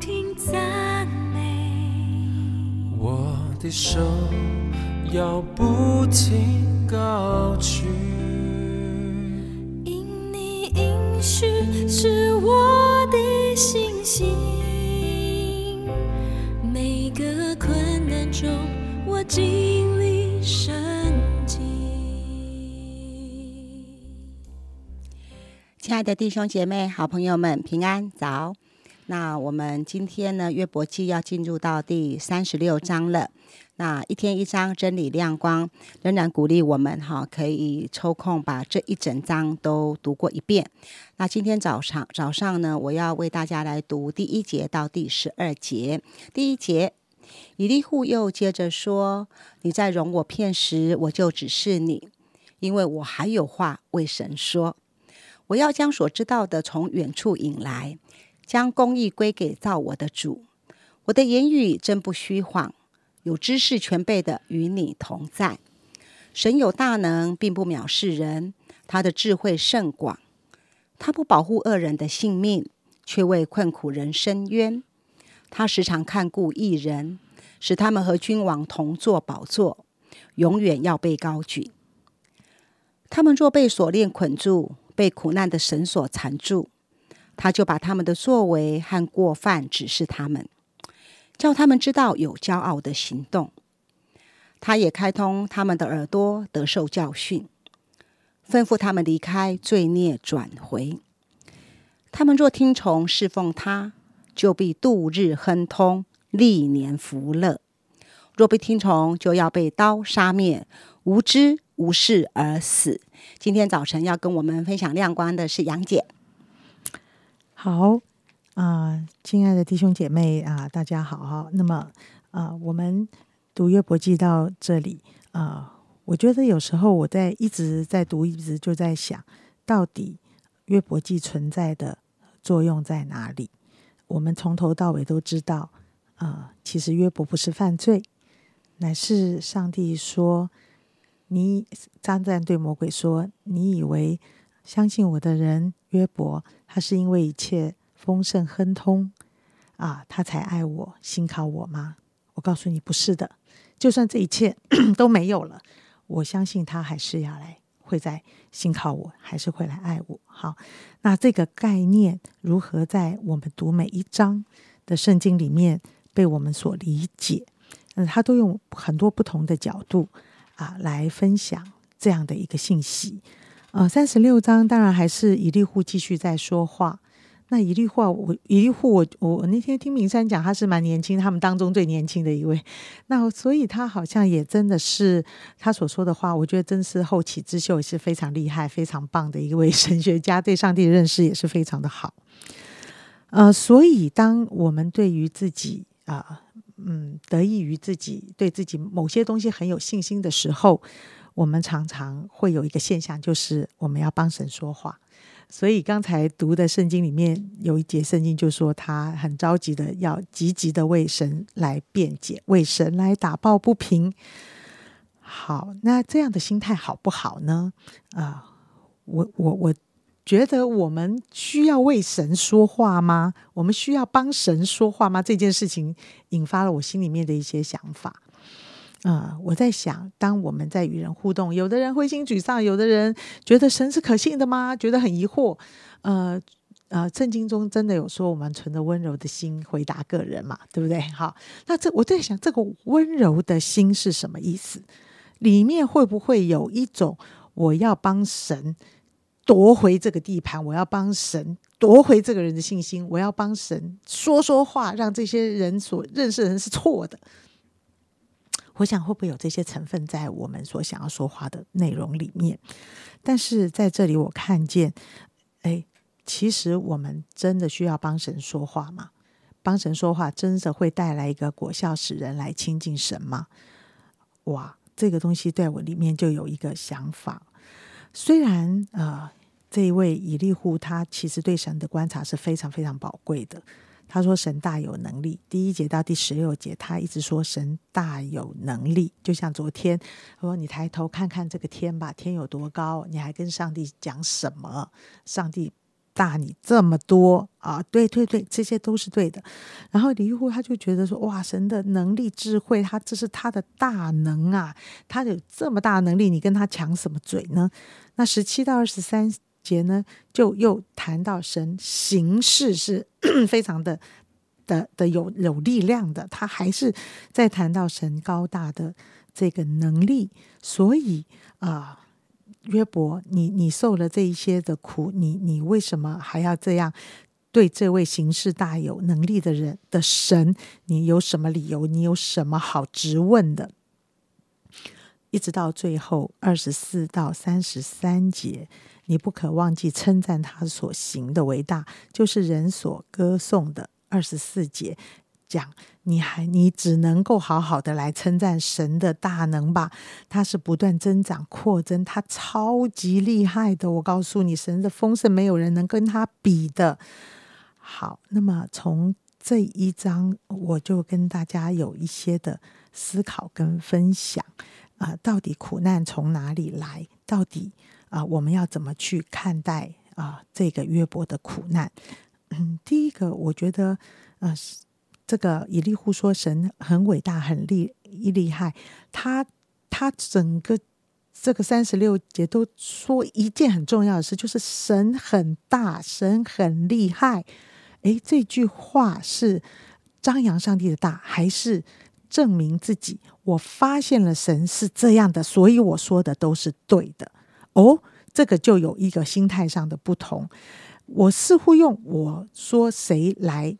停赞美，我的手要不停高举，因你应许是我的信心。每个困难中，我经历神迹。亲爱的弟兄姐妹、好朋友们，平安早！那我们今天呢，约伯记要进入到第三十六章了。那一天一章，真理亮光，仍然鼓励我们哈，可以抽空把这一整章都读过一遍。那今天早上早上呢，我要为大家来读第一节到第十二节。第一节，以利户又接着说：“你在容我片时，我就指示你，因为我还有话为神说。我要将所知道的从远处引来，将公义归给造我的主。我的言语真不虚谎，有知识全备的与你同在。神有大能，并不藐视人，他的智慧甚广。他不保护恶人的性命，却为困苦人伸冤。他时常看顾义人，使他们和君王同坐宝座，永远要被高举。他们若被锁链捆住，被苦难的绳索缠住，他就把他们的作为和过犯指示他们，叫他们知道有骄傲的行动。他也开通他们的耳朵，得受教训，吩咐他们离开罪孽，转回。他们若听从侍奉他，就必度日亨通，历年福乐；若不听从，就要被刀杀灭，无知无事而死。今天早晨要跟我们分享亮光的是杨姐。好啊、亲爱的弟兄姐妹啊、大家好哈。那么啊、我们读约伯记到这里啊、我觉得有时候我在一直在读，一直就在想，到底约伯记存在的作用在哪里？我们从头到尾都知道，啊、其实约伯不是犯罪，乃是上帝说，你撒旦对魔鬼说，你以为相信我的人约伯，他是因为一切丰盛亨通啊，他才爱我、信靠我吗？我告诉你，不是的。就算这一切 都没有了，我相信他还是要来，会在信靠我，还是会来爱我。好，那这个概念如何在我们读每一章的圣经里面被我们所理解？嗯，他都用很多不同的角度啊来分享这样的一个信息。呃，三十六章当然还是以利户继续在说话。那以利户，我以利户我，我那天听明山讲，他是蛮年轻，他们当中最年轻的一位。那所以他好像也真的是他所说的话，我觉得真是后起之秀，也是非常厉害、非常棒的一位神学家，对上帝的认识也是非常的好。呃，所以当我们对于自己啊、嗯，得益于自己，对自己某些东西很有信心的时候，我们常常会有一个现象，就是我们要帮神说话。所以刚才读的圣经里面有一节圣经就说，他很着急的要积极的为神来辩解，为神来打抱不平。好，那这样的心态好不好呢？啊、我我我觉得我们需要为神说话吗？我们需要帮神说话吗？这件事情引发了我心里面的一些想法。啊、我在想，当我们在与人互动，有的人灰心沮丧，有的人觉得神是可信的吗？觉得很疑惑。呃呃，圣经中真的有说，我们存着温柔的心回答个人嘛，对不对？好，那这我在想，这个温柔的心是什么意思？里面会不会有一种我要帮神夺回这个地盘，我要帮神夺回这个人的信心，我要帮神说说话，让这些人所认识的人是错的。我想会不会有这些成分在我们所想要说话的内容里面？但是在这里我看见，哎，其实我们真的需要帮神说话吗？帮神说话真的会带来一个果效，使人来亲近神吗？哇，这个东西在我里面就有一个想法。虽然呃，这一位以利户他其实对神的观察是非常非常宝贵的。他说神大有能力，第一节到第十六节，他一直说神大有能力。就像昨天，他说你抬头看看这个天吧，天有多高？你还跟上帝讲什么？上帝大你这么多啊！对对对，这些都是对的。然后李玉户他就觉得说，哇，神的能力、智慧，他这是他的大能啊！他有这么大的能力，你跟他抢什么嘴呢？那十七到二十三节呢，就又谈到神行事是 非常的的的有有力量的，他还是在谈到神高大的这个能力，所以啊。约伯，你你受了这一些的苦，你你为什么还要这样对这位行事大有能力的人的神？你有什么理由？你有什么好质问的？一直到最后二十四到三十三节，你不可忘记称赞他所行的伟大，就是人所歌颂的二十四节。讲，你还你只能够好好的来称赞神的大能吧？他是不断增长扩增，他超级厉害的。我告诉你，神的丰盛没有人能跟他比的。好，那么从这一章，我就跟大家有一些的思考跟分享啊，到底苦难从哪里来？到底啊，我们要怎么去看待啊这个约伯的苦难？嗯，第一个，我觉得啊。这个以利户说神很伟大，很厉厉害。他他整个这个三十六节都说一件很重要的事，就是神很大，神很厉害。诶，这句话是张扬上帝的大，还是证明自己？我发现了神是这样的，所以我说的都是对的。哦，这个就有一个心态上的不同。我似乎用我说谁来。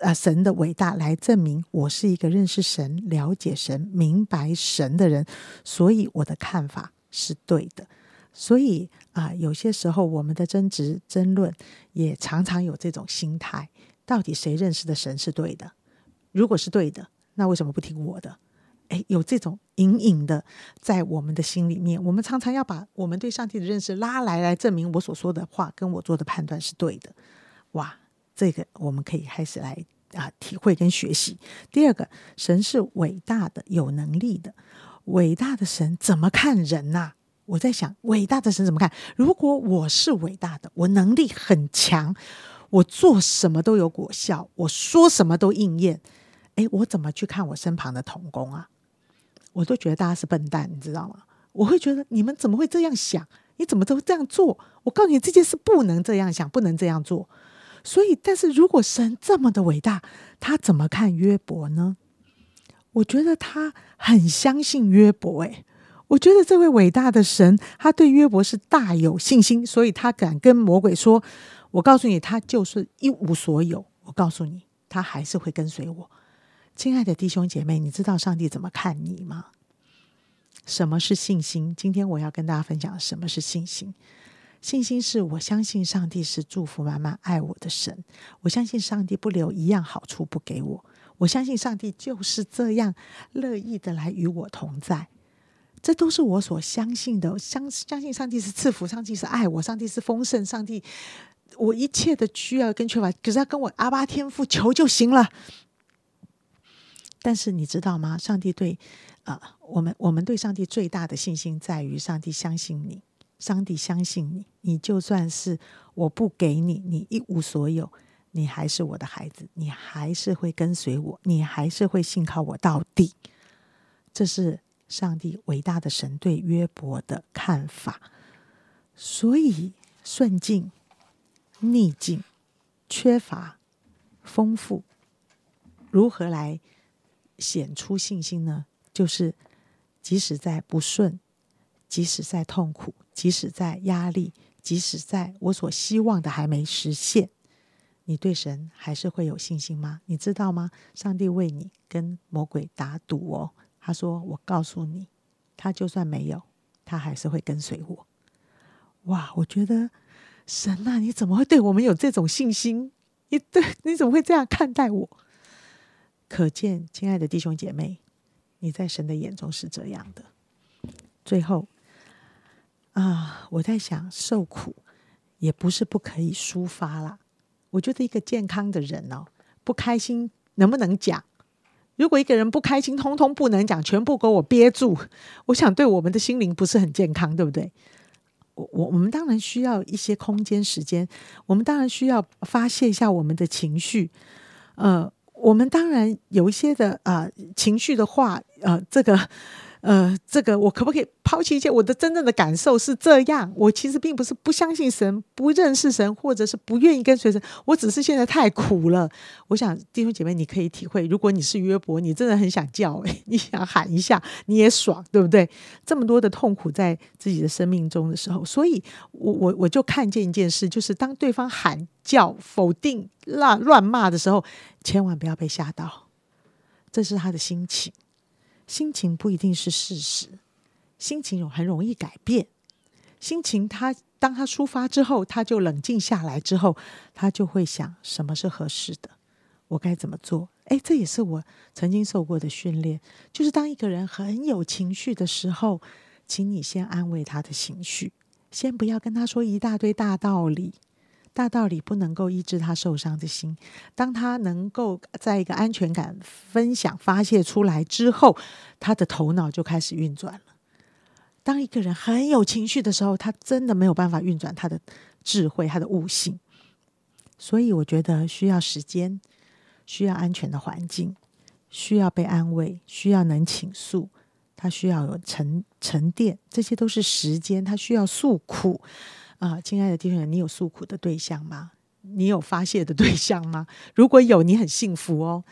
啊，神的伟大来证明我是一个认识神、了解神、明白神的人，所以我的看法是对的。所以啊，有些时候我们的争执、争论也常常有这种心态：到底谁认识的神是对的？如果是对的，那为什么不听我的？诶，有这种隐隐的在我们的心里面，我们常常要把我们对上帝的认识拉来，来证明我所说的话跟我做的判断是对的。哇！这个我们可以开始来啊体会跟学习。第二个，神是伟大的、有能力的。伟大的神怎么看人呐？我在想，伟大的神怎么看？如果我是伟大的，我能力很强，我做什么都有果效，我说什么都应验。哎，我怎么去看我身旁的童工啊？我都觉得大家是笨蛋，你知道吗？我会觉得你们怎么会这样想？你怎么都这样做？我告诉你，这件事不能这样想，不能这样做。所以，但是如果神这么的伟大，他怎么看约伯呢？我觉得他很相信约伯。诶，我觉得这位伟大的神，他对约伯是大有信心，所以他敢跟魔鬼说：“我告诉你，他就是一无所有。我告诉你，他还是会跟随我。”亲爱的弟兄姐妹，你知道上帝怎么看你吗？什么是信心？今天我要跟大家分享什么是信心。信心是我相信上帝是祝福满满爱我的神，我相信上帝不留一样好处不给我，我相信上帝就是这样乐意的来与我同在，这都是我所相信的。相相信上帝是赐福，上帝是爱我，上帝是丰盛，上帝我一切的需要跟缺乏，可是要跟我阿巴天父求就行了。但是你知道吗？上帝对啊，我们我们对上帝最大的信心在于上帝相信你。上帝相信你，你就算是我不给你，你一无所有，你还是我的孩子，你还是会跟随我，你还是会信靠我到底。这是上帝伟大的神对约伯的看法。所以顺境、逆境、缺乏、丰富，如何来显出信心呢？就是即使在不顺。即使在痛苦，即使在压力，即使在我所希望的还没实现，你对神还是会有信心吗？你知道吗？上帝为你跟魔鬼打赌哦，他说：“我告诉你，他就算没有，他还是会跟随我。”哇！我觉得神啊，你怎么会对我们有这种信心？你对你怎么会这样看待我？可见，亲爱的弟兄姐妹，你在神的眼中是这样的。最后。啊，我在想，受苦也不是不可以抒发啦。我觉得一个健康的人哦，不开心能不能讲？如果一个人不开心，通通不能讲，全部给我憋住，我想对我们的心灵不是很健康，对不对？我我我们当然需要一些空间时间，我们当然需要发泄一下我们的情绪，呃，我们当然有一些的啊、情绪的话，呃，这个。呃，这个我可不可以抛弃一切？我的真正的感受是这样，我其实并不是不相信神、不认识神，或者是不愿意跟随神，我只是现在太苦了。我想弟兄姐妹，你可以体会，如果你是约伯，你真的很想叫、欸，你想喊一下，你也爽，对不对？这么多的痛苦在自己的生命中的时候，所以我我我就看见一件事，就是当对方喊叫、否定、乱乱骂的时候，千万不要被吓到，这是他的心情。心情不一定是事实，心情有很容易改变。心情他当他抒发之后，他就冷静下来之后，他就会想什么是合适的，我该怎么做？诶，这也是我曾经受过的训练，就是当一个人很有情绪的时候，请你先安慰他的情绪，先不要跟他说一大堆大道理。大道理不能够医治他受伤的心。当他能够在一个安全感分享发泄出来之后，他的头脑就开始运转了。当一个人很有情绪的时候，他真的没有办法运转他的智慧、他的悟性。所以，我觉得需要时间，需要安全的环境，需要被安慰，需要能倾诉，他需要有沉沉淀，这些都是时间，他需要诉苦。啊，亲爱的弟兄，你有诉苦的对象吗？你有发泄的对象吗？如果有，你很幸福哦。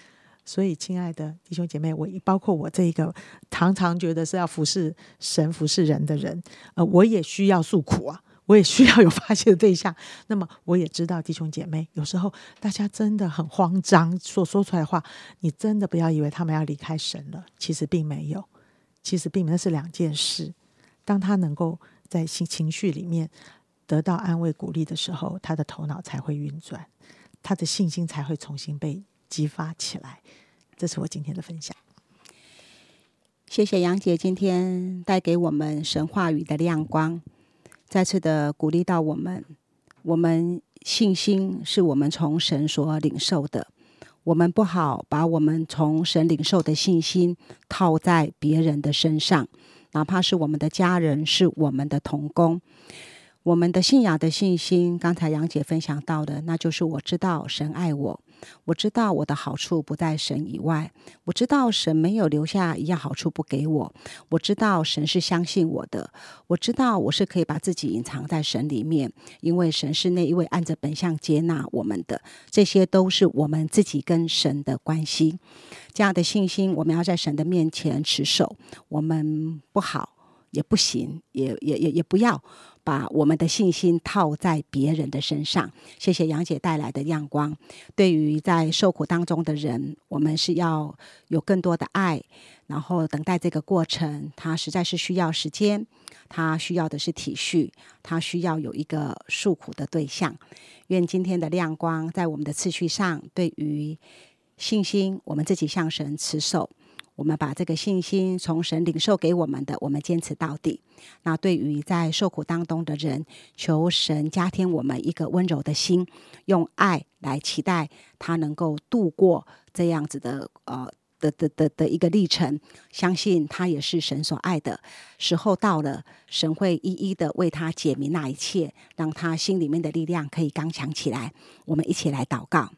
所以，亲爱的弟兄姐妹，我包括我这一个常常觉得是要服侍神、服侍人的人，呃，我也需要诉苦啊，我也需要有发泄的对象。那么，我也知道弟兄姐妹有时候大家真的很慌张，所说出来的话，你真的不要以为他们要离开神了，其实并没有，其实并没有，那是两件事。当他能够在情情绪里面。得到安慰鼓励的时候，他的头脑才会运转，他的信心才会重新被激发起来。这是我今天的分享。谢谢杨姐今天带给我们神话语的亮光，再次的鼓励到我们。我们信心是我们从神所领受的，我们不好把我们从神领受的信心套在别人的身上，哪怕是我们的家人，是我们的同工。我们的信仰的信心，刚才杨姐分享到的，那就是我知道神爱我，我知道我的好处不在神以外，我知道神没有留下一样好处不给我，我知道神是相信我的，我知道我是可以把自己隐藏在神里面，因为神是那一位按着本相接纳我们的，这些都是我们自己跟神的关系。这样的信心，我们要在神的面前持守，我们不好也不行，也也也也不要。把我们的信心套在别人的身上。谢谢杨姐带来的亮光。对于在受苦当中的人，我们是要有更多的爱，然后等待这个过程。他实在是需要时间，他需要的是体恤，他需要有一个诉苦的对象。愿今天的亮光在我们的次序上，对于信心，我们自己向神持守。我们把这个信心从神领受给我们的，我们坚持到底。那对于在受苦当中的人，求神加添我们一个温柔的心，用爱来期待他能够度过这样子的呃的的的的一个历程。相信他也是神所爱的，时候到了，神会一一的为他解明那一切，让他心里面的力量可以刚强起来。我们一起来祷告，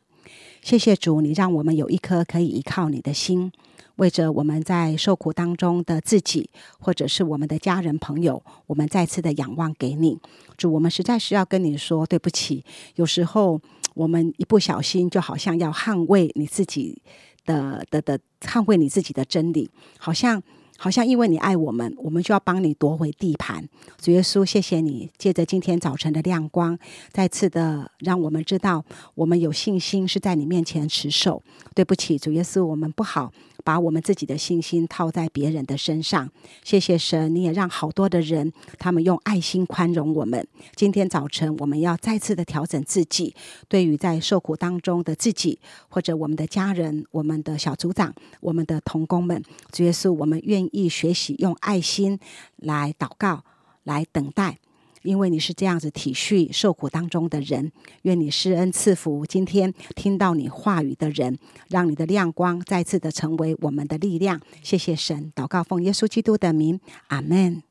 谢谢主，你让我们有一颗可以依靠你的心。为着我们在受苦当中的自己，或者是我们的家人朋友，我们再次的仰望给你，主，我们实在是要跟你说对不起。有时候我们一不小心，就好像要捍卫你自己的的的捍卫你自己的真理，好像。好像因为你爱我们，我们就要帮你夺回地盘。主耶稣，谢谢你，借着今天早晨的亮光，再次的让我们知道，我们有信心是在你面前持守。对不起，主耶稣，我们不好把我们自己的信心套在别人的身上。谢谢神，你也让好多的人，他们用爱心宽容我们。今天早晨，我们要再次的调整自己，对于在受苦当中的自己，或者我们的家人、我们的小组长、我们的同工们，主耶稣，我们愿意学习用爱心来祷告、来等待，因为你是这样子体恤受苦当中的人。愿你施恩赐福今天听到你话语的人，让你的亮光再次的成为我们的力量。谢谢神，祷告奉耶稣基督的名，阿门。